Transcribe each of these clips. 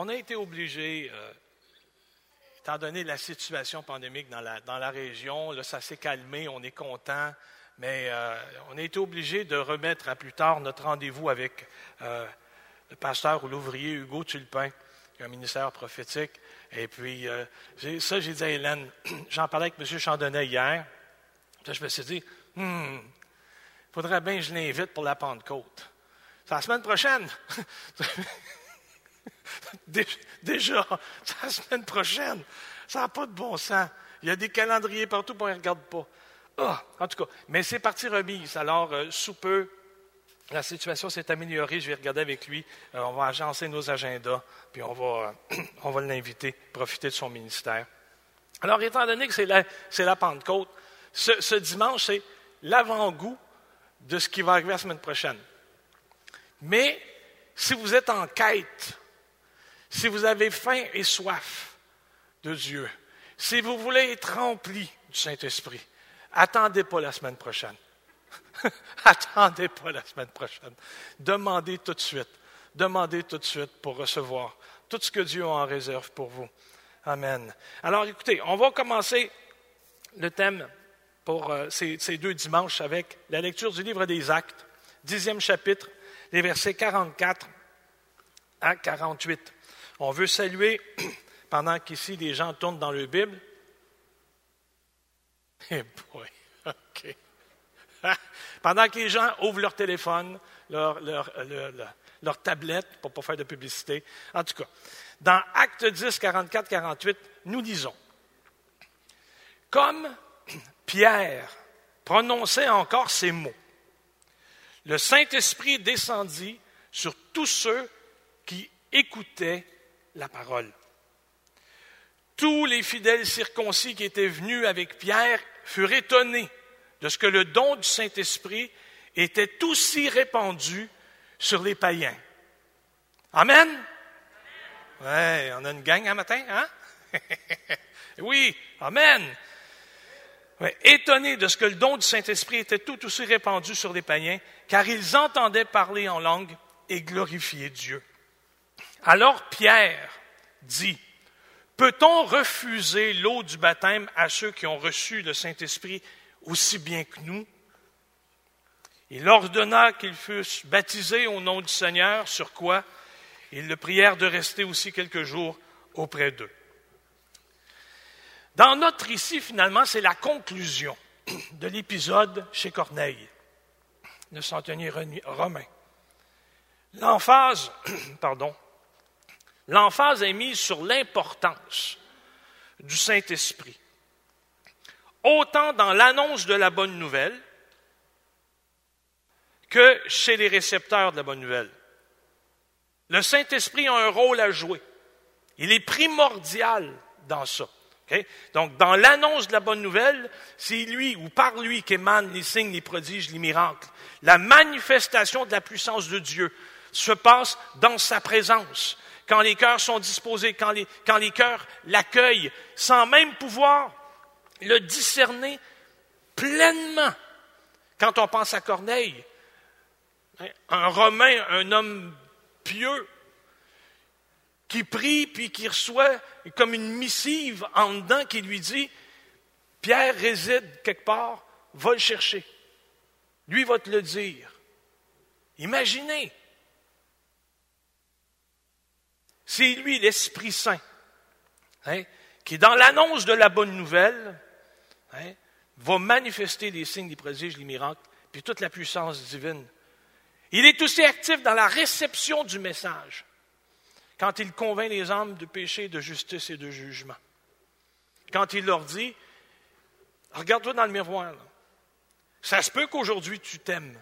on a été obligé, euh, étant donné la situation pandémique dans la, dans la région, là, ça s'est calmé, on est content, mais euh, on a été obligé de remettre à plus tard notre rendez-vous avec euh, le pasteur ou l'ouvrier Hugo Tulpin, qui a un ministère prophétique. Et puis, ça, j'ai dit à Hélène, j'en parlais avec M. Chandonnet hier, je me suis dit, hmm, faudrait bien que je l'invite pour la Pentecôte. C'est la semaine prochaine. Dé- Déjà, la semaine prochaine. Ça n'a pas de bon sens. Il y a des calendriers partout, puis on ne regarde pas. Ah, en tout cas, mais c'est parti remise. Alors, euh, sous peu, la situation s'est améliorée. Je vais regarder avec lui. Euh, on va agencer nos agendas, puis on va, va l'inviter, profiter de son ministère. Alors, étant donné que c'est la, la Pentecôte, ce, ce dimanche, c'est l'avant-goût de ce qui va arriver la semaine prochaine. Mais si vous êtes en quête, si vous avez faim et soif de Dieu, si vous voulez être rempli du Saint-Esprit, attendez pas la semaine prochaine. attendez pas la semaine prochaine. Demandez tout de suite. Demandez tout de suite pour recevoir tout ce que Dieu a en réserve pour vous. Amen. Alors écoutez, on va commencer le thème pour euh, ces, ces deux dimanches avec la lecture du livre des Actes, dixième chapitre, les versets 44 à 48. On veut saluer, pendant qu'ici les gens tournent dans leur Bible. Eh boy, OK. Pendant que les gens ouvrent leur téléphone, leur, tablette, pour ne pas faire de publicité. En tout cas, dans Acte 10, 44, 48, nous lisons Comme Pierre prononçait encore ces mots, le Saint-Esprit descendit sur tous ceux qui écoutaient la parole. Tous les fidèles circoncis qui étaient venus avec Pierre furent étonnés de ce que le don du Saint-Esprit était aussi répandu sur les païens. Amen? Ouais, on a une gang un matin, hein? oui, Amen. Étonnés de ce que le don du Saint-Esprit était tout aussi répandu sur les païens, car ils entendaient parler en langue et glorifier Dieu. Alors Pierre dit, Peut-on refuser l'eau du baptême à ceux qui ont reçu le Saint-Esprit aussi bien que nous? Il ordonna qu'ils fussent baptisés au nom du Seigneur, sur quoi ils le prièrent de rester aussi quelques jours auprès d'eux. Dans notre ici, finalement, c'est la conclusion de l'épisode chez Corneille, le centenier romain. L'emphase, pardon, l'emphase est mise sur l'importance du Saint-Esprit, autant dans l'annonce de la bonne nouvelle que chez les récepteurs de la bonne nouvelle. Le Saint-Esprit a un rôle à jouer. Il est primordial dans ça. Donc, dans l'annonce de la bonne nouvelle, c'est lui ou par lui qu'émanent les signes, les prodiges, les miracles. La manifestation de la puissance de Dieu se passe dans sa présence. Quand les cœurs sont disposés, quand les, quand cœurs l'accueillent, sans même pouvoir le discerner pleinement. Quand on pense à Corneille, un Romain, un homme pieux, qui prie puis qui reçoit comme une missive en dedans qui lui dit Pierre réside quelque part, va le chercher. Lui va te le dire. Imaginez. C'est lui, l'Esprit Saint, hein, qui, dans l'annonce de la bonne nouvelle, hein, va manifester les signes, les prodiges, les miracles, puis toute la puissance divine. Il est aussi actif dans la réception du message quand il convainc les âmes de péché, de justice et de jugement. Quand il leur dit, regarde-toi dans le miroir, ça se peut qu'aujourd'hui tu t'aimes,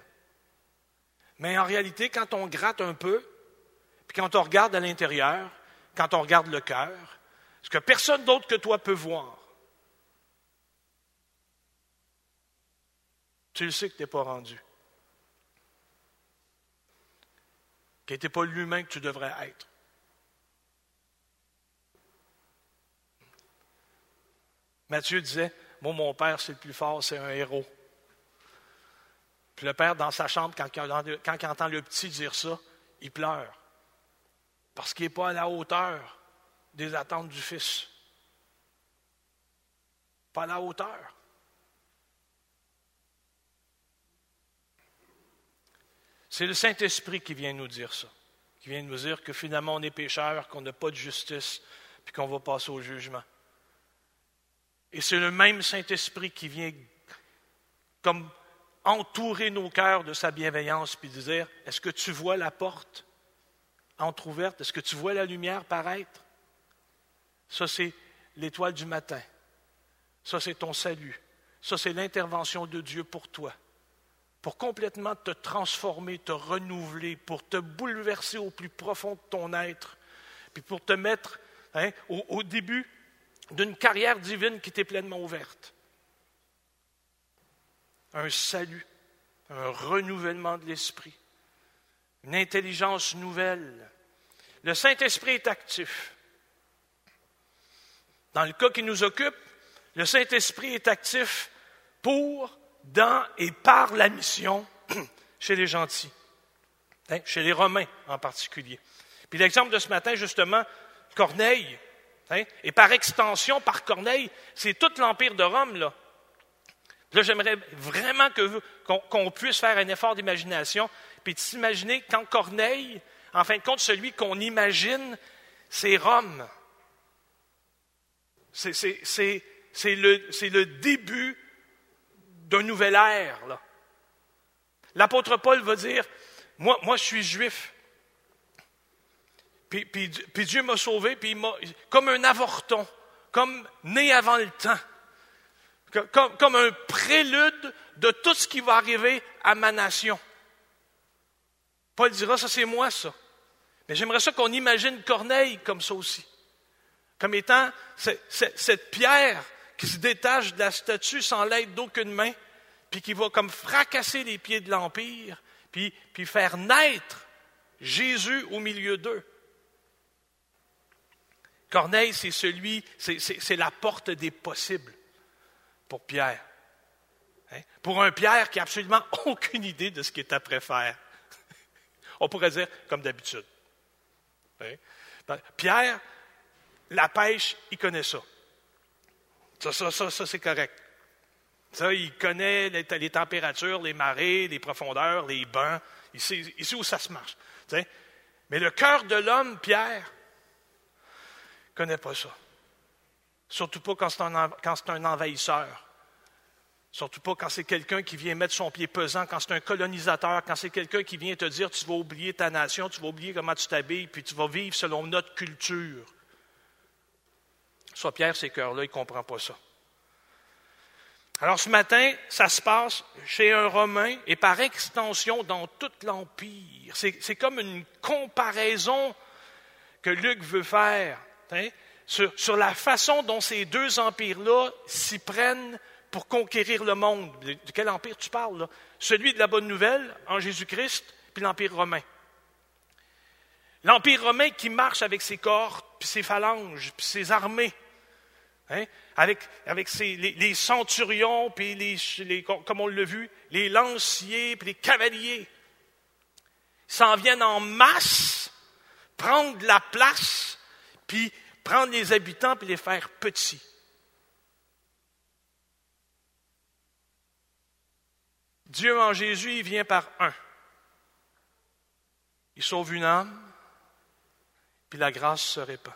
mais en réalité, quand on gratte un peu, quand on regarde à l'intérieur, quand on regarde le cœur, ce que personne d'autre que toi peut voir, tu le sais que tu n'es pas rendu. Qu'il n'était pas l'humain que tu devrais être. Matthieu disait, moi, mon père, c'est le plus fort, c'est un héros. Puis le père, dans sa chambre, quand quand il entend le petit dire ça, il pleure. Parce qu'il n'est pas à la hauteur des attentes du Fils. Pas à la hauteur. C'est le Saint-Esprit qui vient nous dire ça, qui vient nous dire que finalement on est pécheur, qu'on n'a pas de justice, puis qu'on va passer au jugement. Et c'est le même Saint-Esprit qui vient comme entourer nos cœurs de sa bienveillance, puis dire, est-ce que tu vois la porte? Entr'ouverte? Est-ce que tu vois la lumière paraître? Ça, c'est l'étoile du matin. Ça, c'est ton salut. Ça, c'est l'intervention de Dieu pour toi, pour complètement te transformer, te renouveler, pour te bouleverser au plus profond de ton être, puis pour te mettre hein, au, au début d'une carrière divine qui t'est pleinement ouverte un salut, un renouvellement de l'esprit, une intelligence nouvelle. Le Saint-Esprit est actif. Dans le cas qui nous occupe, le Saint-Esprit est actif pour, dans et par la mission chez les gentils, hein, chez les Romains en particulier. Puis l'exemple de ce matin, justement, Corneille, hein, et par extension, par Corneille, c'est tout l'Empire de Rome, là. Là, j'aimerais vraiment qu'on puisse faire un effort d'imagination, puis de s'imaginer quand Corneille, en fin de compte, celui qu'on imagine, c'est Rome. C'est le, début d'un nouvel ère. L'apôtre Paul va dire, moi, moi je suis juif. Puis, Dieu m'a sauvé, puis comme un avorton, comme né avant le temps comme, un prélude de tout ce qui va arriver à ma nation. Paul dira, ça c'est moi ça. Mais j'aimerais ça qu'on imagine Corneille comme ça aussi. Comme étant cette pierre qui se détache de la statue sans l'aide d'aucune main, puis qui va comme fracasser les pieds de l'Empire, puis, faire naître Jésus au milieu d'eux. Corneille, c'est celui, c'est la porte des possibles pour Pierre. Hein? Pour un Pierre qui n'a absolument aucune idée de ce qu'il est après faire. On pourrait dire comme d'habitude. Hein? Ben, Pierre, la pêche, il connaît ça. Ça, c'est correct. Ça, il connaît les, températures, les marées, les profondeurs, les sait, il sait où ça se marche. Mais le cœur de l'homme, Pierre, ne connaît pas ça. Surtout pas quand c'est un, envahisseur. Surtout pas quand c'est quelqu'un qui vient mettre son pied pesant, quand c'est un colonisateur, quand c'est quelqu'un qui vient te dire tu vas oublier ta nation, tu vas oublier comment tu t'habilles, puis tu vas vivre selon notre culture. Soit Pierre, ces cœurs-là, il ne comprend pas ça. Alors ce matin, ça se passe chez un Romain et par extension dans tout l'Empire. C'est comme une comparaison que Luc veut faire. Hein? sur, la façon dont ces deux empires-là s'y prennent pour conquérir le monde. De quel empire tu parles? Celui de la bonne nouvelle en Jésus-Christ, puis l'empire romain. L'empire romain qui marche avec ses corps, puis ses phalanges, puis ses armées, hein? avec, les, centurions, puis les, comme on l'a vu, les lanciers, puis les cavaliers. S'en viennent en masse prendre la place, puis prendre les habitants et les faire petits. Dieu en Jésus, il vient par un. Il sauve une âme, puis la grâce se répand.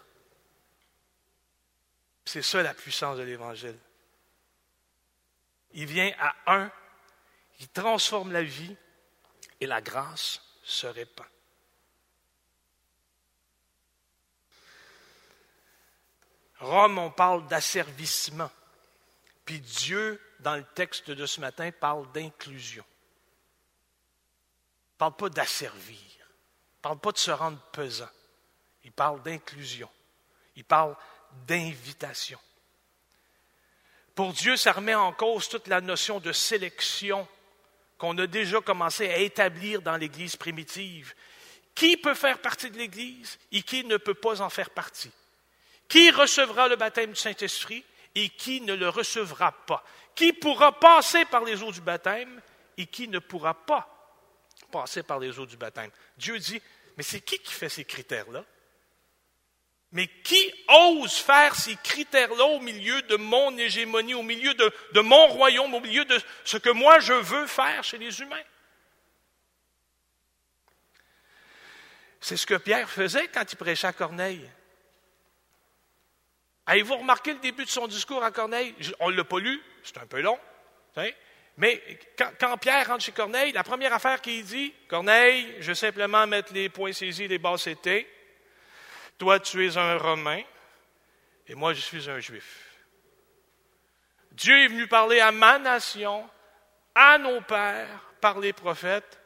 C'est ça la puissance de l'Évangile. Il vient à un, il transforme la vie, et la grâce se répand. Rome, on parle d'asservissement. Puis Dieu, dans le texte de ce matin, parle d'inclusion. Il ne parle pas d'asservir. Il ne parle pas de se rendre pesant. Il parle d'inclusion. Il parle d'invitation. Pour Dieu, ça remet en cause toute la notion de sélection qu'on a déjà commencé à établir dans l'Église primitive. Qui peut faire partie de l'Église et qui ne peut pas en faire partie? Qui recevra le baptême du Saint-Esprit et qui ne le recevra pas? Qui pourra passer par les eaux du baptême et qui ne pourra pas passer par les eaux du baptême? Dieu dit, mais c'est qui qui fait ces critères-là? Mais qui ose faire ces critères-là au milieu de mon hégémonie, au milieu de, de, mon royaume, au milieu de ce que moi je veux faire chez les humains? C'est ce que Pierre faisait quand il prêchait à Corneille. Avez-vous remarqué le début de son discours à Corneille? On ne l'a pas lu, c'est un peu long. Mais quand, Pierre rentre chez Corneille, la première affaire qu'il dit, Corneille, je vais simplement mettre les points saisis, les bases étaient. Toi, tu es un Romain et moi, je suis un Juif. Dieu est venu parler à ma nation, à nos pères, par les prophètes,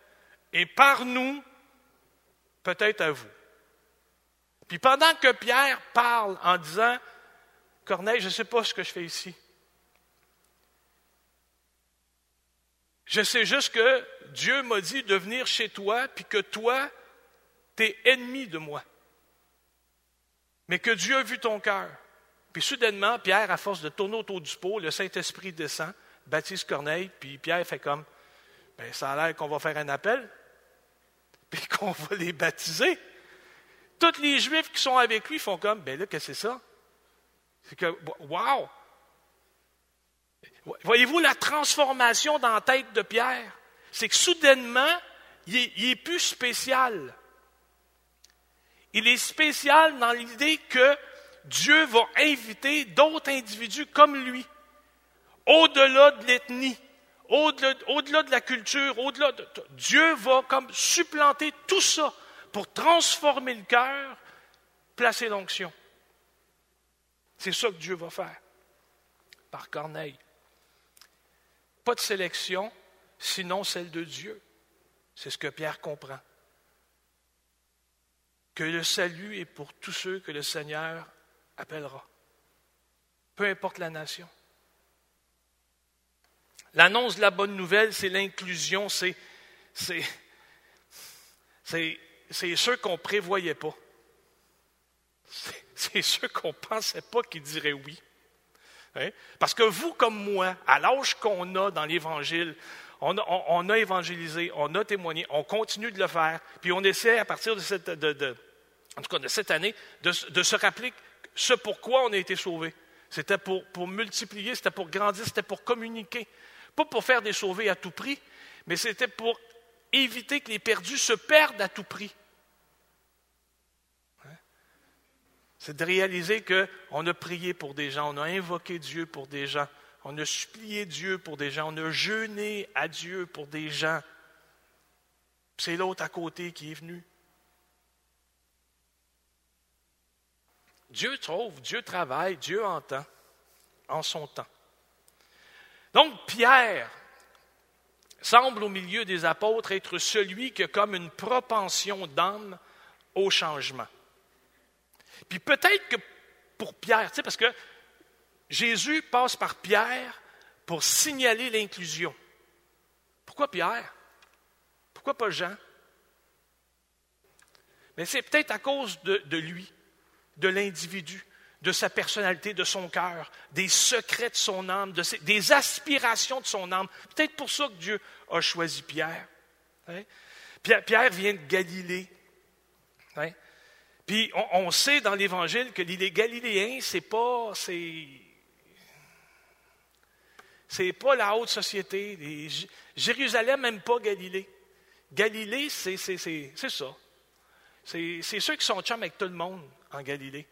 et par nous, peut-être à vous. Puis pendant que Pierre parle en disant, Corneille, je ne sais pas ce que je fais ici. Je sais juste que Dieu m'a dit de venir chez toi, puis que toi, tu es ennemi de moi. Mais que Dieu a vu ton cœur. Puis soudainement, Pierre, à force de tourner autour du pot, le Saint-Esprit descend, baptise Corneille, puis Pierre fait comme, ben, ça a l'air qu'on va faire un appel, puis qu'on va les baptiser. Tous les Juifs qui sont avec lui font comme, ben là, que c'est ça? C'est que, wow! Voyez-vous la transformation dans la tête de Pierre? C'est que soudainement, il est, il est plus spécial. Il est spécial dans l'idée que Dieu va inviter d'autres individus comme lui, au-delà de l'ethnie, au-delà, de la culture, au-delà de. Dieu va comme supplanter tout ça pour transformer le cœur, placer l'onction. C'est ça que Dieu va faire par Corneille. Pas de sélection, sinon celle de Dieu. C'est ce que Pierre comprend. Que le salut est pour tous ceux que le Seigneur appellera, peu importe la nation. L'annonce de la bonne nouvelle, c'est l'inclusion, c'est, c'est, c'est, ceux qu'on ne prévoyait pas. C'est ceux qu'on ne pensait pas qu'ils diraient oui. Hein? Parce que vous, comme moi, à l'âge qu'on a dans l'Évangile, on, a évangélisé, on a témoigné, on continue de le faire, puis on essaie à partir de cette, année de, se rappeler ce pourquoi on a été sauvés. C'était pour multiplier, c'était pour grandir, c'était pour communiquer. Pas pour faire des sauvés à tout prix, mais c'était pour éviter que les perdus se perdent à tout prix. C'est de réaliser qu'on a prié pour des gens, on a invoqué Dieu pour des gens, on a supplié Dieu pour des gens, on a jeûné à Dieu pour des gens. C'est l'autre à côté qui est venu. Dieu trouve, Dieu travaille, Dieu entend en son temps. Donc Pierre semble au milieu des apôtres être celui qui a comme une propension d'âme au changement. Puis peut-être que pour Pierre, tu sais, parce que Jésus passe par Pierre pour signaler l'inclusion. Pourquoi Pierre? Pourquoi pas Jean? Mais c'est peut-être à cause de, lui, de l'individu, de sa personnalité, de son cœur, des secrets de son âme, de des aspirations de son âme. Peut-être pour ça que Dieu a choisi Pierre. Hein? Pierre, Pierre, vient de Galilée. Hein? Puis on, sait dans l'Évangile que les Galiléens, c'est pas, c'est, c'est pas la haute société. Jérusalem même pas Galilée. Galilée, c'est, c'est, c'est, c'est ça. C'est, c'est ceux qui sont chums avec tout le monde en Galilée.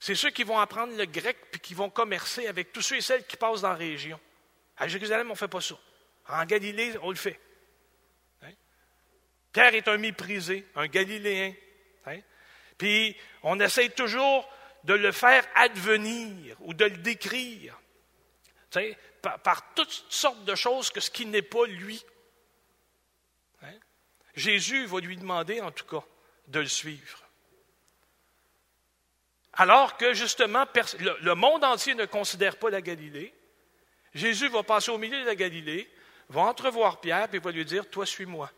C'est ceux qui vont apprendre le grec puis qui vont commercer avec tous ceux et celles qui passent dans la région. À Jérusalem, on ne fait pas ça. En Galilée, on le fait. Hein? Pierre est un méprisé, un Galiléen. Puis on essaye toujours de le faire advenir ou de le décrire par, par, toutes sortes de choses que ce qui n'est pas lui. Hein? Jésus va lui demander, en tout cas, de le suivre. Alors que justement, le monde entier ne considère pas la Galilée, Jésus va passer au milieu de la Galilée, va entrevoir Pierre, et va lui dire, toi, suis-moi.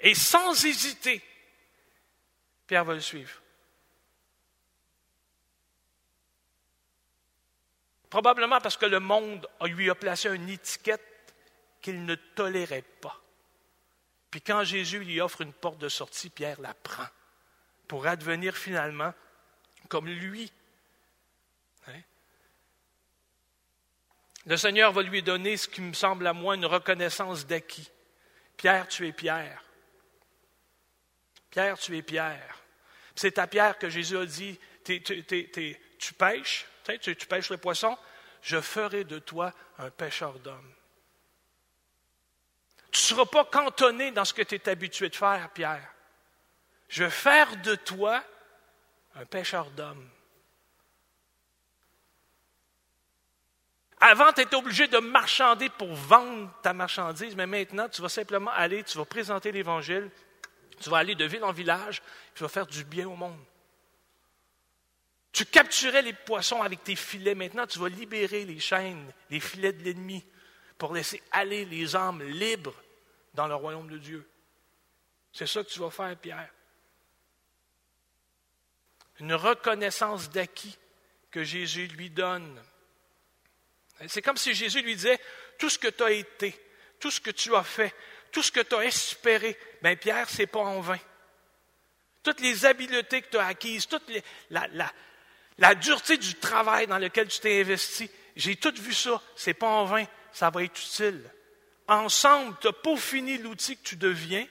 Et sans hésiter, Pierre va le suivre. Probablement parce que le monde lui a placé une étiquette qu'il ne tolérait pas. Puis quand Jésus lui offre une porte de sortie, Pierre la prend. pour advenir finalement comme lui. Hein? Le Seigneur va lui donner ce qui me semble à moi une reconnaissance d'acquis. Pierre, tu es Pierre. Pierre, tu es Pierre. C'est à Pierre que Jésus a dit, tu pêches, tu, pêches le poisson, je ferai de toi un pêcheur d'hommes. Tu ne seras pas cantonné dans ce que tu es habitué de faire, Pierre. Je vais faire de toi un pêcheur d'hommes. Avant, tu étais obligé de marchander pour vendre ta marchandise, mais maintenant, tu vas simplement aller, tu vas présenter l'Évangile, tu vas aller de ville en village, tu vas faire du bien au monde. Tu capturais les poissons avec tes filets, maintenant tu vas libérer les chaînes, les filets de l'ennemi, pour laisser aller les âmes libres dans le royaume de Dieu. C'est ça que tu vas faire, Pierre. Une reconnaissance d'acquis que Jésus lui donne. C'est comme si Jésus lui disait, tout ce que tu as été, tout ce que tu as fait, tout ce que tu as espéré, bien Pierre, c'est pas en vain. Toutes les habiletés que tu as acquises, toute la, dureté du travail dans lequel tu t'es investi, j'ai tout vu ça, c'est pas en vain, ça va être utile. Ensemble, tu as peaufiné l'outil que tu deviens,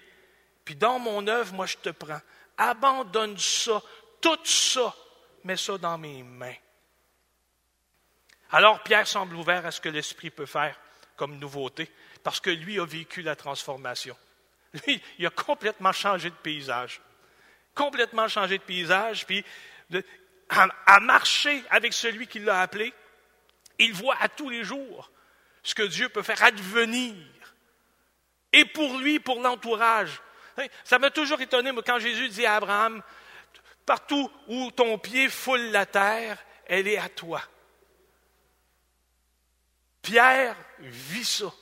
puis dans mon œuvre, moi, je te prends. Abandonne ça, tout ça, mets ça dans mes mains. Alors Pierre semble ouvert à ce que l'Esprit peut faire comme nouveauté, parce que lui a vécu la transformation. Lui, il a complètement changé de paysage. Complètement changé de paysage, puis à, marcher avec celui qui l'a appelé. Il voit à tous les jours ce que Dieu peut faire advenir. Et pour lui, pour l'entourage. Ça m'a toujours étonné, moi, quand Jésus dit à Abraham, partout où ton pied foule la terre, elle est à toi. Pierre vit ça.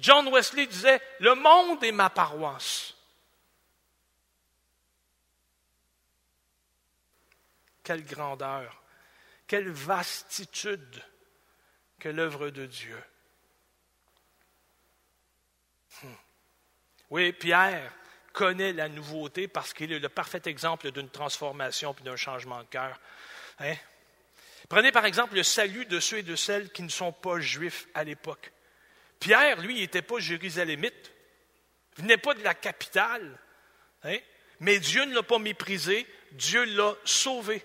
John Wesley disait, le monde est ma paroisse. Quelle grandeur, quelle vastitude que l'œuvre de Dieu. Hmm. Oui, Pierre connaît la nouveauté parce qu'il est le parfait exemple d'une transformation puis d'un changement de cœur. Hein? Prenez par exemple le salut de ceux et de celles qui ne sont pas juifs à l'époque. Pierre, lui, n'était pas jérusalémite, venait pas de la capitale, hein? mais Dieu ne l'a pas méprisé, Dieu l'a sauvé,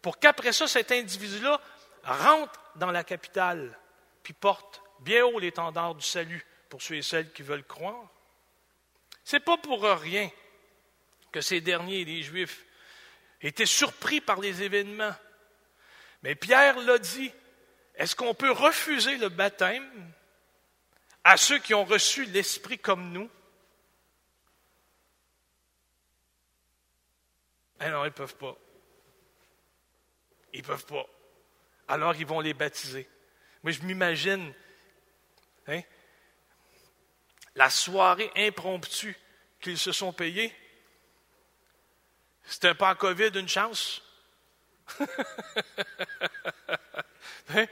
pour qu'après ça, cet individu-là rentre dans la capitale, puis porte bien haut l'étendard du salut pour ceux et celles qui veulent croire. C'est pas pour rien que ces derniers, les Juifs, étaient surpris par les événements. Mais Pierre l'a dit, est-ce qu'on peut refuser le baptême? À ceux qui ont reçu l'Esprit comme nous? Eh non, ils ne peuvent pas. Ils ne peuvent pas. Alors ils vont les baptiser. Moi, je m'imagine hein, la soirée impromptue qu'ils se sont payés. C'était pas COVID une chance? Hein?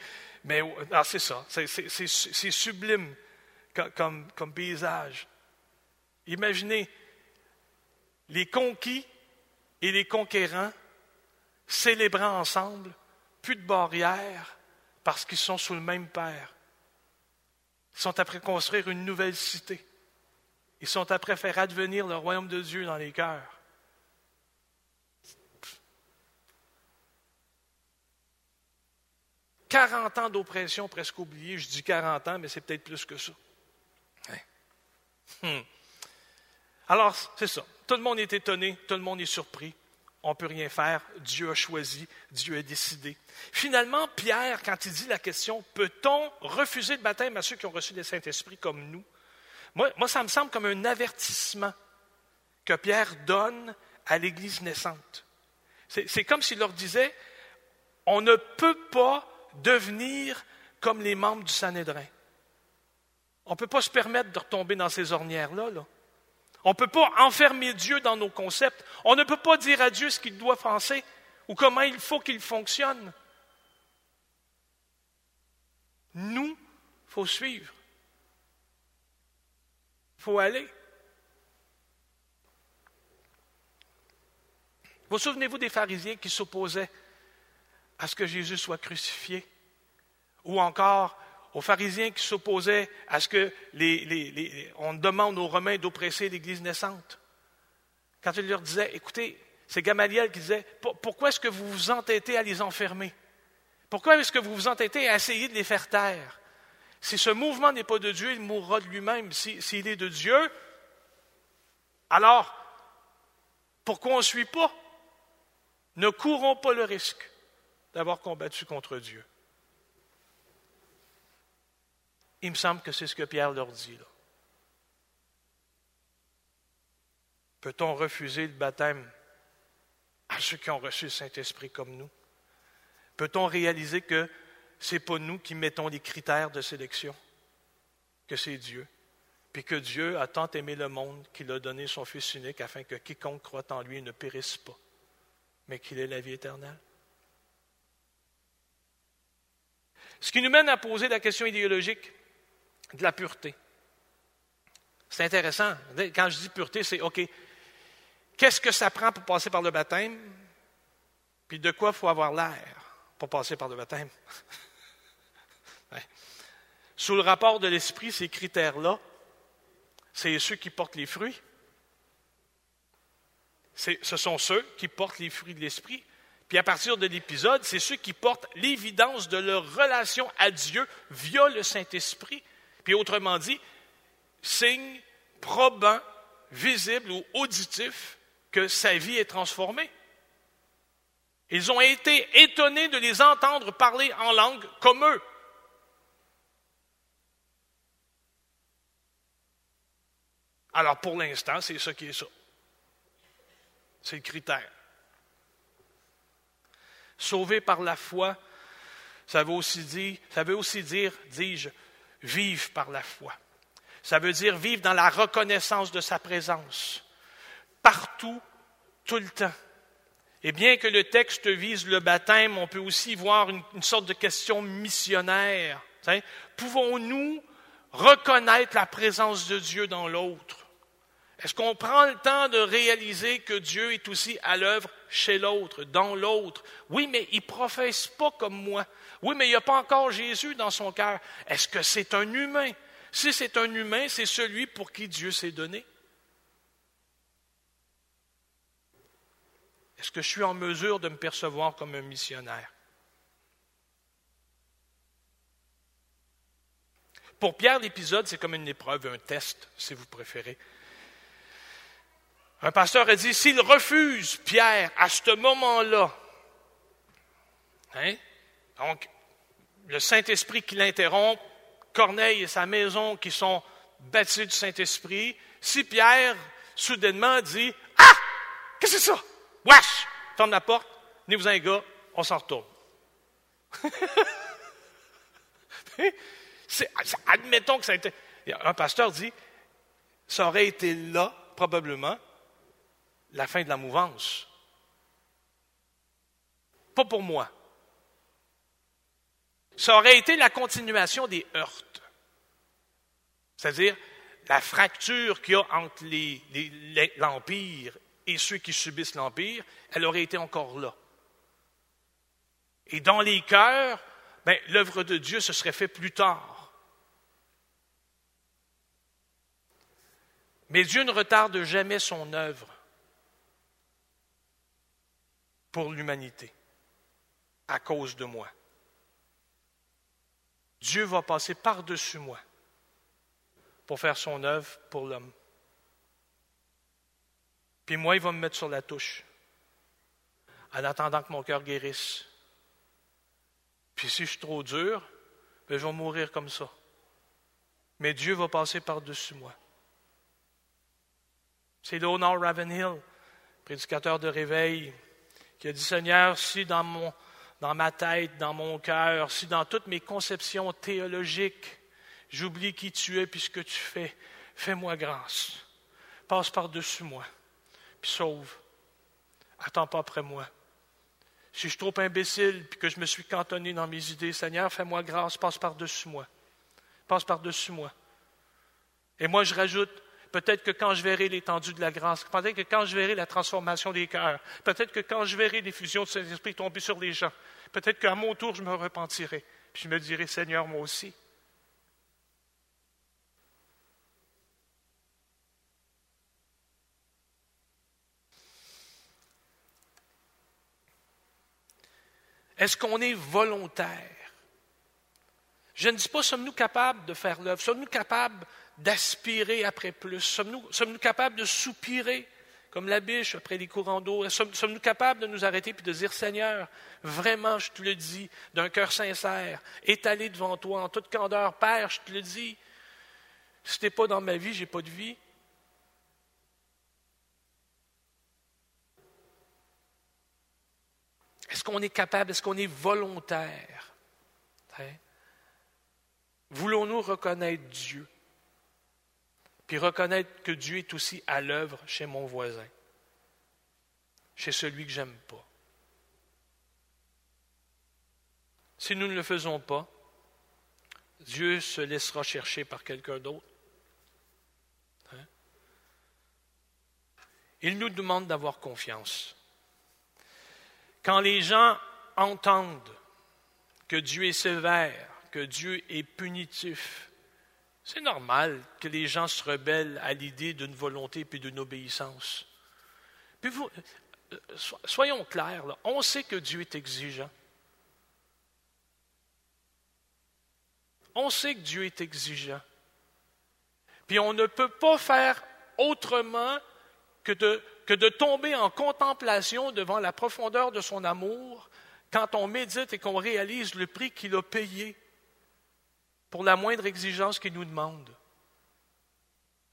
Mais ah, c'est ça, c'est sublime comme, paysage. Imaginez les conquis et les conquérants célébrant ensemble, plus de barrières, parce qu'ils sont sous le même Père. Ils sont après construire une nouvelle cité. Ils sont après faire advenir le royaume de Dieu dans les cœurs. 40 ans d'oppression presque oubliée. Je dis 40 ans, mais c'est peut-être plus que ça. Hmm. Alors, c'est ça. Tout le monde est étonné, tout le monde est surpris. On ne peut rien faire. Dieu a choisi, Dieu a décidé. Finalement, Pierre, quand il dit la question, peut-on refuser le baptême à ceux qui ont reçu le Saint-Esprit comme nous? Moi, moi, ça me semble comme un avertissement que Pierre donne à l'Église naissante. C'est comme s'il leur disait, on ne peut pas devenir comme les membres du Sanhédrin. On ne peut pas se permettre de retomber dans ces ornières-là. On ne peut pas enfermer Dieu dans nos concepts. On ne peut pas dire à Dieu ce qu'il doit penser ou comment il faut qu'il fonctionne. Nous, il faut suivre. Il faut aller. Vous souvenez-vous des pharisiens qui s'opposaient à ce que Jésus soit crucifié? Ou encore aux pharisiens qui s'opposaient à ce que on demande aux Romains d'oppresser l'Église naissante. Quand il leur disait, écoutez, c'est Gamaliel qui disait, pourquoi est-ce que vous vous entêtez à les enfermer? Pourquoi est-ce que vous vous entêtez à essayer de les faire taire? Si ce mouvement n'est pas de Dieu, il mourra de lui-même. S'il est de Dieu, alors, pourquoi on ne suit pas? Ne courons pas le risque d'avoir combattu contre Dieu. Il me semble que c'est ce que Pierre leur dit là. Peut-on refuser le baptême à ceux qui ont reçu le Saint-Esprit comme nous? Peut-on réaliser que ce n'est pas nous qui mettons les critères de sélection, que c'est Dieu, puis que Dieu a tant aimé le monde qu'il a donné son Fils unique afin que quiconque croit en lui ne périsse pas, mais qu'il ait la vie éternelle? Ce qui nous mène à poser la question idéologique de la pureté. C'est intéressant. Quand je dis pureté, c'est OK. Qu'est-ce que ça prend pour passer par le baptême? Puis de quoi faut avoir l'air pour passer par le baptême? Sous le rapport de l'esprit, ces critères-là, c'est ceux qui portent les fruits. Ce sont ceux qui portent les fruits de l'esprit. Puis à partir de l'épisode, c'est ceux qui portent l'évidence de leur relation à Dieu via le Saint-Esprit. Puis autrement dit, signe probant, visible ou auditif que sa vie est transformée. Ils ont été étonnés de les entendre parler en langue comme eux. Alors pour l'instant, c'est ça qui est ça. C'est le critère. Sauvé par la foi, ça veut aussi dire, ça veut aussi dire, dis-je, vivre par la foi. Ça veut dire vivre dans la reconnaissance de sa présence, partout, tout le temps. Et bien que le texte vise le baptême, on peut aussi voir une, sorte de question missionnaire. Pouvons-nous reconnaître la présence de Dieu dans l'autre? Est-ce qu'on prend le temps de réaliser que Dieu est aussi à l'œuvre chez l'autre, dans l'autre? Oui, mais il ne professe pas comme moi. Oui, mais il n'y a pas encore Jésus dans son cœur. Est-ce que c'est un humain? Si c'est un humain, c'est celui pour qui Dieu s'est donné. Est-ce que je suis en mesure de me percevoir comme un missionnaire? Pour Pierre, l'épisode, c'est comme une épreuve, un test, si vous préférez. Un pasteur a dit, s'il refuse Pierre à ce moment-là, hein, donc le Saint-Esprit qui l'interrompt, Corneille et sa maison qui sont bâtis du Saint-Esprit, si Pierre soudainement dit Ah Qu'est-ce que c'est ça? Wesh Ferme la porte, venez vous un gars, on s'en retourne. admettons que ça a été. Un pasteur dit Ça aurait été là, probablement, la fin de la mouvance. Pas pour moi ça aurait été la continuation des heurts. C'est-à-dire la fracture qu'il y a entre l'Empire et ceux qui subissent l'Empire, elle aurait été encore là. Et dans les cœurs, ben, l'œuvre de Dieu se serait fait plus tard. Mais Dieu ne retarde jamais son œuvre pour l'humanité à cause de moi. Dieu va passer par-dessus moi pour faire son œuvre pour l'homme. Puis moi, il va me mettre sur la touche en attendant que mon cœur guérisse. Puis si je suis trop dur, ben, je vais mourir comme ça. Mais Dieu va passer par-dessus moi. C'est Donald Ravenhill, prédicateur de réveil, qui a dit Seigneur, si dans ma tête, dans mon cœur, si dans toutes mes conceptions théologiques, j'oublie qui tu es puis ce que tu fais, fais-moi grâce. Passe par-dessus moi, puis sauve. Attends pas après moi. Si je suis trop imbécile puis que je me suis cantonné dans mes idées, Seigneur, fais-moi grâce, passe par-dessus moi. Passe par-dessus moi. Et moi, je rajoute, Peut-être que quand je verrai l'étendue de la grâce, peut-être que quand je verrai la transformation des cœurs, peut-être que quand je verrai l'effusion de Saint-Esprit tomber sur les gens, peut-être qu'à mon tour, je me repentirai. Puis je me dirai, Seigneur, moi aussi. Est-ce qu'on est volontaire? Je ne dis pas sommes-nous capables de faire l'œuvre, sommes-nous capables d'aspirer après plus, sommes-nous sommes capables de soupirer? Comme la biche après les courants d'eau, sommes-nous capables de nous arrêter et de dire Seigneur, vraiment, je te le dis, d'un cœur sincère, étalé devant toi en toute candeur, Père, je te le dis, si tu n'es pas dans ma vie, je n'ai pas de vie. Est-ce qu'on est capable, est-ce qu'on est volontaire? Hein? Voulons-nous reconnaître Dieu? Puis reconnaître que Dieu est aussi à l'œuvre chez mon voisin, chez celui que j'aime pas. Si nous ne le faisons pas, Dieu se laissera chercher par quelqu'un d'autre. Hein? Il nous demande d'avoir confiance. Quand les gens entendent que Dieu est sévère, que Dieu est punitif, c'est normal que les gens se rebellent à l'idée d'une volonté puis d'une obéissance. Puis vous, euh, soyons clairs, on sait que Dieu est exigeant. On sait que Dieu est exigeant. Puis on ne peut pas faire autrement que de que de tomber en contemplation devant la profondeur de son amour quand on médite et qu'on réalise le prix qu'il a payé pour la moindre exigence qu'il nous demande.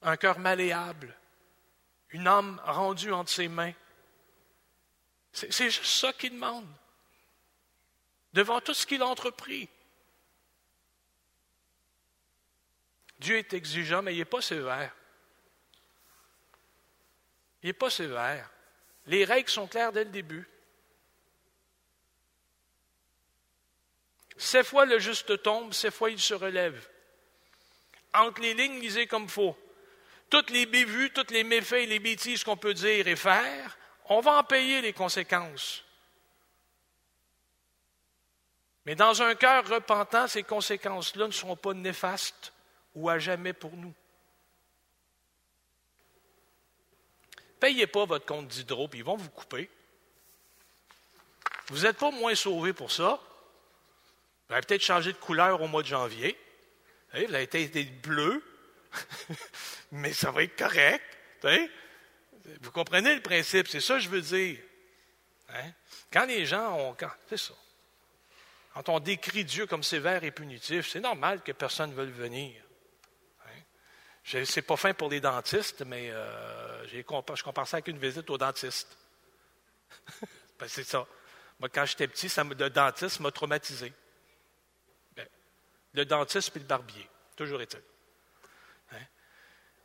Un cœur malléable, une âme rendue entre ses mains. C'est juste ça qu'il demande. Devant tout ce qu'il a entrepris. Dieu est exigeant, mais il n'est pas sévère. Il n'est pas sévère. Les règles sont claires dès le début. Ces fois le juste tombe, ces fois il se relève. Entre les lignes, lisez comme faut. Toutes les bévues, toutes les méfaits les bêtises qu'on peut dire et faire, on va en payer les conséquences. Mais dans un cœur repentant, ces conséquences-là ne seront pas néfastes ou à jamais pour nous. payez pas votre compte d'hydro, puis ils vont vous couper. Vous n'êtes pas moins sauvé pour ça. Vous allez peut-être changé de couleur au mois de janvier. Vous, avez été bleu, mais ça va être correct. Vous comprenez le principe, c'est ça que je veux dire. Hein? Quand les gens ont. C'est ça. Quand on décrit Dieu comme sévère et punitif, c'est normal que personne ne veuille venir. C'est pas fin pour les dentistes, mais euh, je compare ça avec une visite au dentiste. ben, c'est ça. Moi, quand j'étais petit, ça, le dentiste m'a traumatisé. Le dentiste et le barbier, toujours est-il. Hein?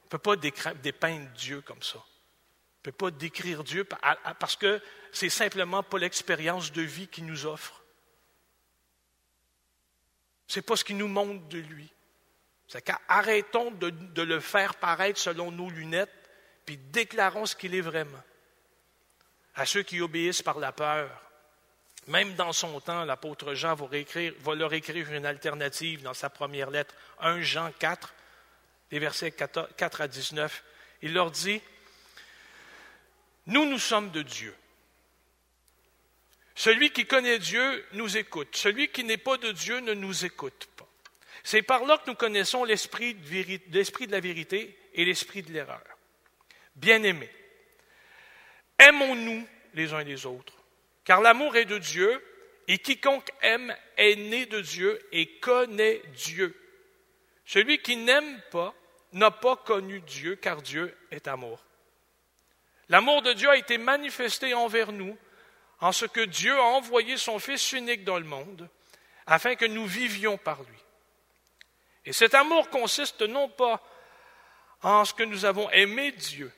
On ne peut pas dépeindre Dieu comme ça. On ne peut pas décrire Dieu parce que c'est simplement pas l'expérience de vie qu'il nous offre. Ce n'est pas ce qu'il nous montre de lui. C'est qu'arrêtons de, de le faire paraître selon nos lunettes, puis déclarons ce qu'il est vraiment. À ceux qui obéissent par la peur, même dans son temps, l'apôtre Jean va, leur écrire une alternative dans sa première lettre, 1 Jean 4, les versets 4 à 19. Il leur dit, Nous, nous sommes de Dieu. Celui qui connaît Dieu nous écoute. Celui qui n'est pas de Dieu ne nous écoute c'est par là que nous connaissons l'esprit de, la vérité et l'esprit de l'erreur. Bien-aimés, aimons-nous les uns les autres, car l'amour est de Dieu, et quiconque aime est né de Dieu et connaît Dieu. Celui qui n'aime pas n'a pas connu Dieu, car Dieu est amour. L'amour de Dieu a été manifesté envers nous en ce que Dieu a envoyé son Fils unique dans le monde, afin que nous vivions par lui. Et cet amour consiste non pas en ce que nous avons aimé Dieu,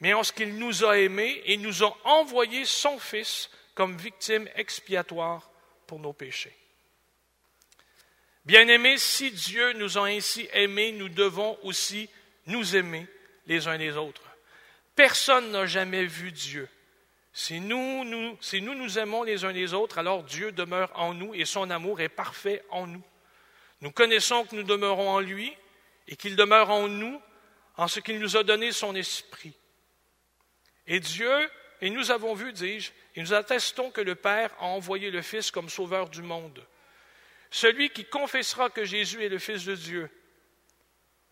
mais en ce qu'il nous a aimés et nous a envoyé son Fils comme victime expiatoire pour nos péchés. Bien-aimés, si Dieu nous a ainsi aimés, nous devons aussi nous aimer les uns les autres. Personne n'a jamais vu Dieu. Si nous, nous, si nous nous aimons les uns les autres, alors Dieu demeure en nous et son amour est parfait en nous. Nous connaissons que nous demeurons en lui et qu'il demeure en nous en ce qu'il nous a donné son esprit. Et Dieu, et nous avons vu, dis-je, et nous attestons que le Père a envoyé le Fils comme sauveur du monde. Celui qui confessera que Jésus est le Fils de Dieu,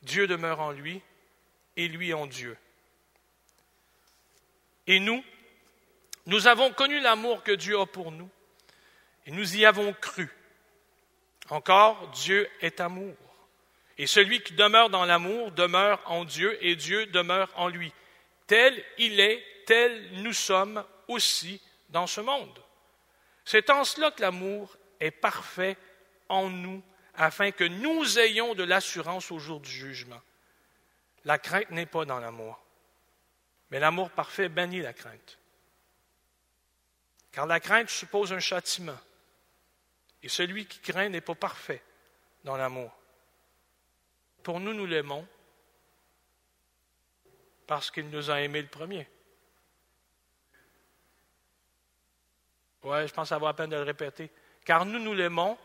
Dieu demeure en lui et lui en Dieu. Et nous, nous avons connu l'amour que Dieu a pour nous et nous y avons cru. Encore, Dieu est amour. Et celui qui demeure dans l'amour demeure en Dieu et Dieu demeure en lui. Tel il est, tel nous sommes aussi dans ce monde. C'est en cela que l'amour est parfait en nous, afin que nous ayons de l'assurance au jour du jugement. La crainte n'est pas dans l'amour, mais l'amour parfait bannit la crainte. Car la crainte suppose un châtiment, et celui qui craint n'est pas parfait dans l'amour. Pour nous, nous l'aimons parce qu'il nous a aimés le premier. Oui, je pense avoir la peine de le répéter. Car nous, nous l'aimons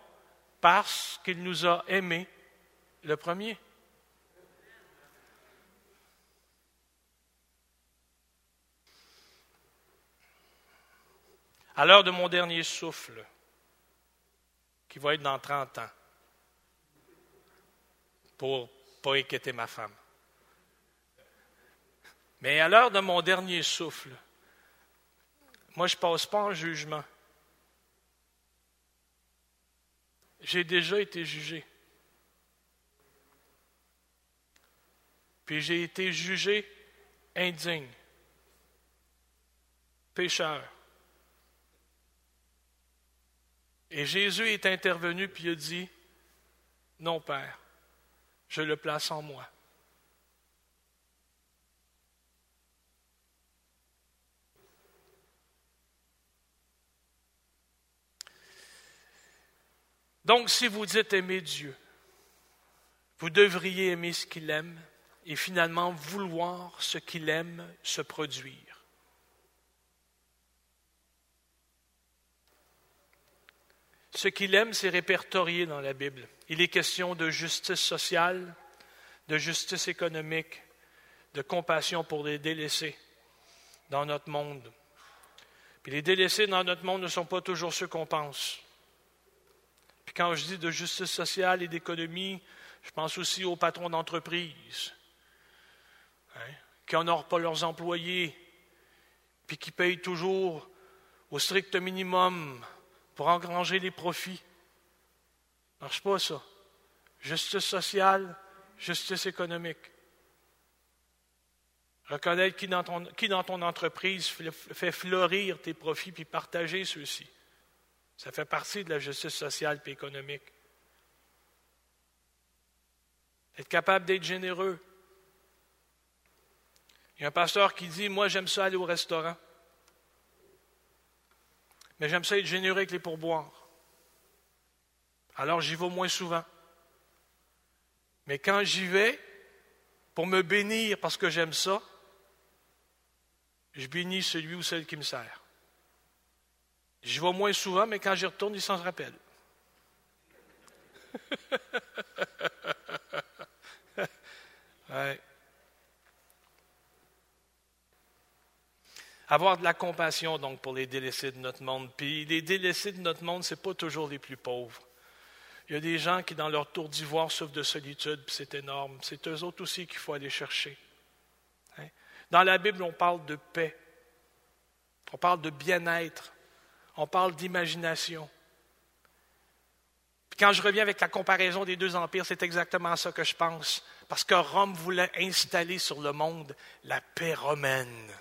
parce qu'il nous a aimés le premier. À l'heure de mon dernier souffle, qui va être dans 30 ans, pour pas inquiéter ma femme. Mais à l'heure de mon dernier souffle, moi, je ne passe pas en jugement. J'ai déjà été jugé. Puis j'ai été jugé indigne, pécheur. Et Jésus est intervenu puis a dit, non, Père, je le place en moi. Donc, si vous dites aimer Dieu, vous devriez aimer ce qu'il aime et finalement vouloir ce qu'il aime se produire. Ce qu'il aime, c'est répertorié dans la Bible. Il est question de justice sociale, de justice économique, de compassion pour les délaissés dans notre monde. Puis les délaissés dans notre monde ne sont pas toujours ceux qu'on pense. Puis quand je dis de justice sociale et d'économie, je pense aussi aux patrons d'entreprise hein, qui n'honorent pas leurs employés, puis qui payent toujours au strict minimum pour engranger les profits. Ça marche pas ça. Justice sociale, justice économique. Reconnaître qui dans, ton, qui dans ton entreprise fait fleurir tes profits puis partager ceux-ci. Ça fait partie de la justice sociale et économique. Être capable d'être généreux. Il y a un pasteur qui dit Moi, j'aime ça aller au restaurant. Mais j'aime ça être généreux avec les pourboires. Alors j'y vais moins souvent. Mais quand j'y vais, pour me bénir parce que j'aime ça, je bénis celui ou celle qui me sert. J'y vais moins souvent, mais quand j'y retourne, il s'en rappelle. Avoir de la compassion, donc, pour les délaissés de notre monde. Puis les délaissés de notre monde, ce n'est pas toujours les plus pauvres. Il y a des gens qui, dans leur tour d'ivoire, souffrent de solitude, puis c'est énorme. C'est eux autres aussi qu'il faut aller chercher. Hein? Dans la Bible, on parle de paix. On parle de bien-être on parle d'imagination. quand je reviens avec la comparaison des deux empires, c'est exactement ça que je pense. Parce que Rome voulait installer sur le monde la paix romaine.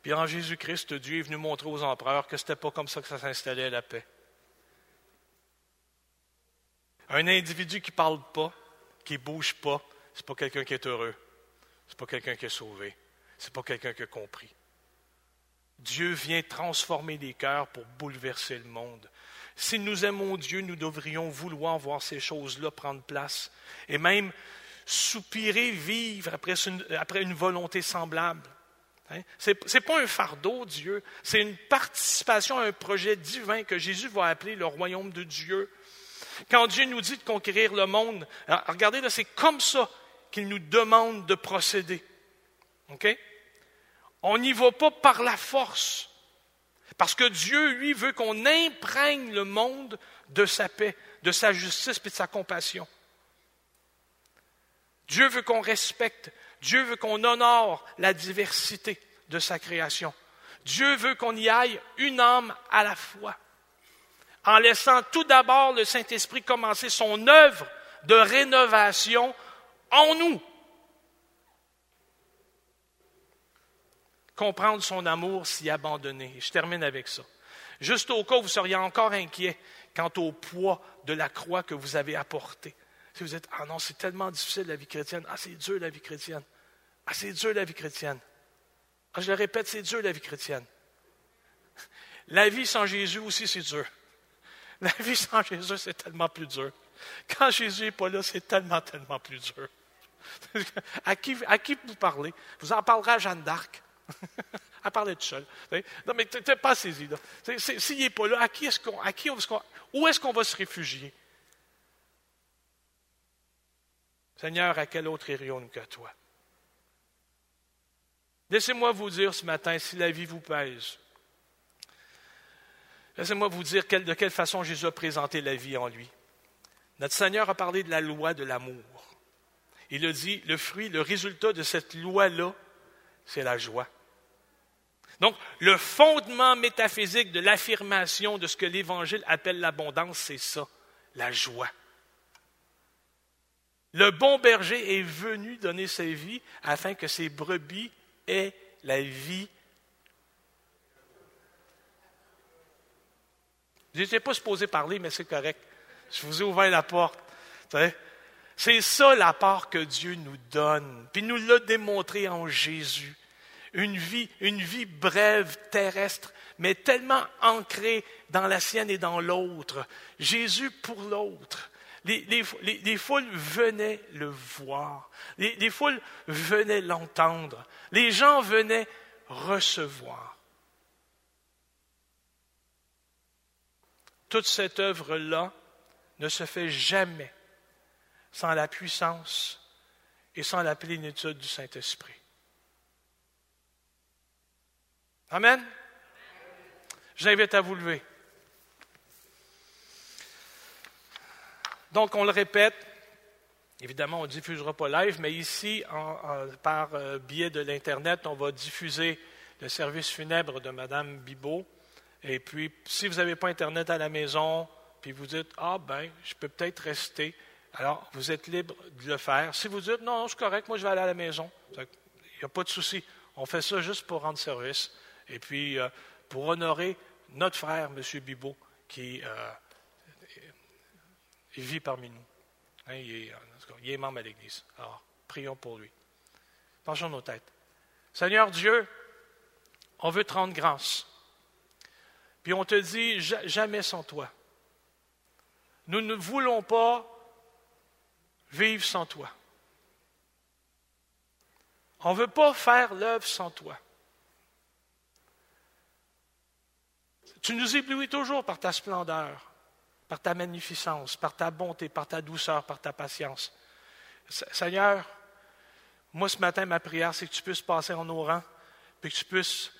Puis en Jésus-Christ, Dieu est venu montrer aux empereurs que ce n'était pas comme ça que ça s'installait la paix. Un individu qui ne parle pas, qui ne bouge pas, ce n'est pas quelqu'un qui est heureux. Ce n'est pas quelqu'un qui est sauvé. Ce n'est pas quelqu'un qui a compris. Dieu vient transformer les cœurs pour bouleverser le monde. Si nous aimons Dieu, nous devrions vouloir voir ces choses-là prendre place. Et même soupirer, vivre après une, volonté semblable. Hein? Ce n'est pas un fardeau, Dieu, c'est une participation à un projet divin que Jésus va appeler le royaume de Dieu. Quand Dieu nous dit de conquérir le monde, regardez là, c'est comme ça qu'il nous demande de procéder. On n'y va pas par la force. Parce que Dieu, lui, veut qu'on imprègne le monde de sa paix, de sa justice et de sa compassion. Dieu veut qu'on respecte, Dieu veut qu'on honore la diversité de sa création. Dieu veut qu'on y aille une âme à la fois, en laissant tout d'abord le Saint-Esprit commencer son œuvre de rénovation en nous. Comprendre son amour, s'y abandonner. Je termine avec ça. Juste au cas où vous seriez encore inquiet quant au poids de la croix que vous avez apporté. Si vous êtes, ah non, c'est tellement difficile la vie chrétienne. Ah, c'est dur la vie chrétienne. Ah, c'est dur la vie chrétienne. Ah, je le répète, c'est dur la vie chrétienne. La vie sans Jésus aussi, c'est dur. La vie sans Jésus, c'est tellement plus dur. Quand Jésus n'est pas là, c'est tellement, tellement plus dur. à, qui, à qui vous parlez? Vous en parlerez à Jeanne d'Arc. à parler tout seul. Non, mais saisi. S'il n'est pas là, à est-ce qu'on, où est-ce qu'on va se réfugier? Seigneur, à quel autre irions-nous que toi? Laissez-moi vous dire ce matin, si la vie vous pèse, laissez-moi vous dire de quelle façon Jésus a présenté la vie en lui. Notre Seigneur a parlé de la loi de l'amour. Il a dit, le fruit, le résultat de cette loi-là, c'est la joie. Donc, le fondement métaphysique de l'affirmation de ce que l'Évangile appelle l'abondance, c'est ça, la joie. Le bon berger est venu donner sa vie afin que ses brebis aient la vie. Je n'étais pas supposé parler, mais c'est correct. Je vous ai ouvert la porte. C'est ça la part que Dieu nous donne. Puis nous l'a démontré en Jésus. Une vie, une vie brève, terrestre, mais tellement ancrée dans la sienne et dans l'autre. Jésus pour l'autre. Les, foules venaient le voir. Les, foules venaient l'entendre. Les gens venaient recevoir. Toute cette œuvre-là ne se fait jamais sans la puissance et sans la plénitude du Saint-Esprit. Amen. J'invite à vous lever. Donc, on le répète, évidemment, on ne diffusera pas live, mais ici, par euh, biais de l'Internet, on va diffuser le service funèbre de Mme Bibot. Et puis, si vous n'avez pas Internet à la maison, puis vous dites, ah ben, je peux peut-être rester, alors vous êtes libre de le faire. Si vous dites, non, c'est correct, moi je vais aller à la maison, il n'y a pas de souci. On fait ça juste pour rendre service. Et puis, euh, pour honorer notre frère, M. Bibot, qui euh, vit parmi nous. Hein, il, est, membre à l'Église. Alors, prions pour lui. Penchons nos têtes. Seigneur Dieu, on veut te rendre grâce. Puis on te dit jamais sans toi. Nous ne voulons pas vivre sans toi. On ne veut pas faire l'œuvre sans toi. Tu nous éblouis toujours par ta splendeur par ta magnificence, par ta bonté, par ta douceur, par ta patience. Seigneur, moi ce matin, ma prière, c'est que tu puisses passer en nos rangs, puis que tu puisses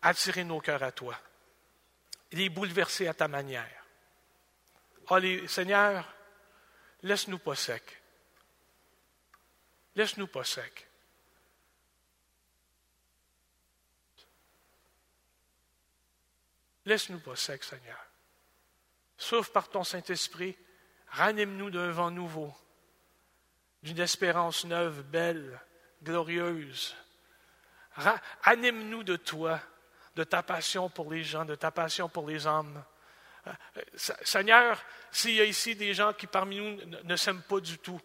attirer nos cœurs à toi, les bouleverser à ta manière. Oh, Seigneur, laisse-nous pas secs. Laisse-nous pas secs. Laisse-nous pas secs, Seigneur. Sauf par ton Saint-Esprit, ranime-nous d'un vent nouveau, d'une espérance neuve, belle, glorieuse. Anime-nous de toi, de ta passion pour les gens, de ta passion pour les hommes. Euh, Seigneur, s'il y a ici des gens qui parmi nous ne s'aiment pas du tout,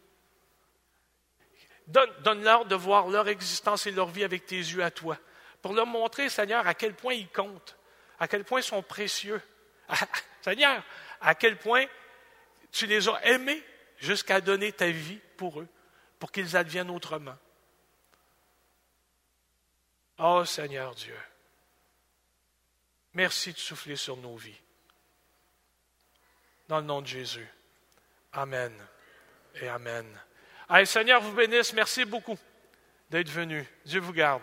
donne-leur de voir leur existence et leur vie avec tes yeux à toi, pour leur montrer, Seigneur, à quel point ils comptent, à quel point ils sont précieux. Seigneur, à quel point tu les as aimés jusqu'à donner ta vie pour eux, pour qu'ils adviennent autrement. Oh Seigneur Dieu, merci de souffler sur nos vies. Dans le nom de Jésus. Amen et Amen. Allez, Seigneur vous bénisse. Merci beaucoup d'être venu. Dieu vous garde.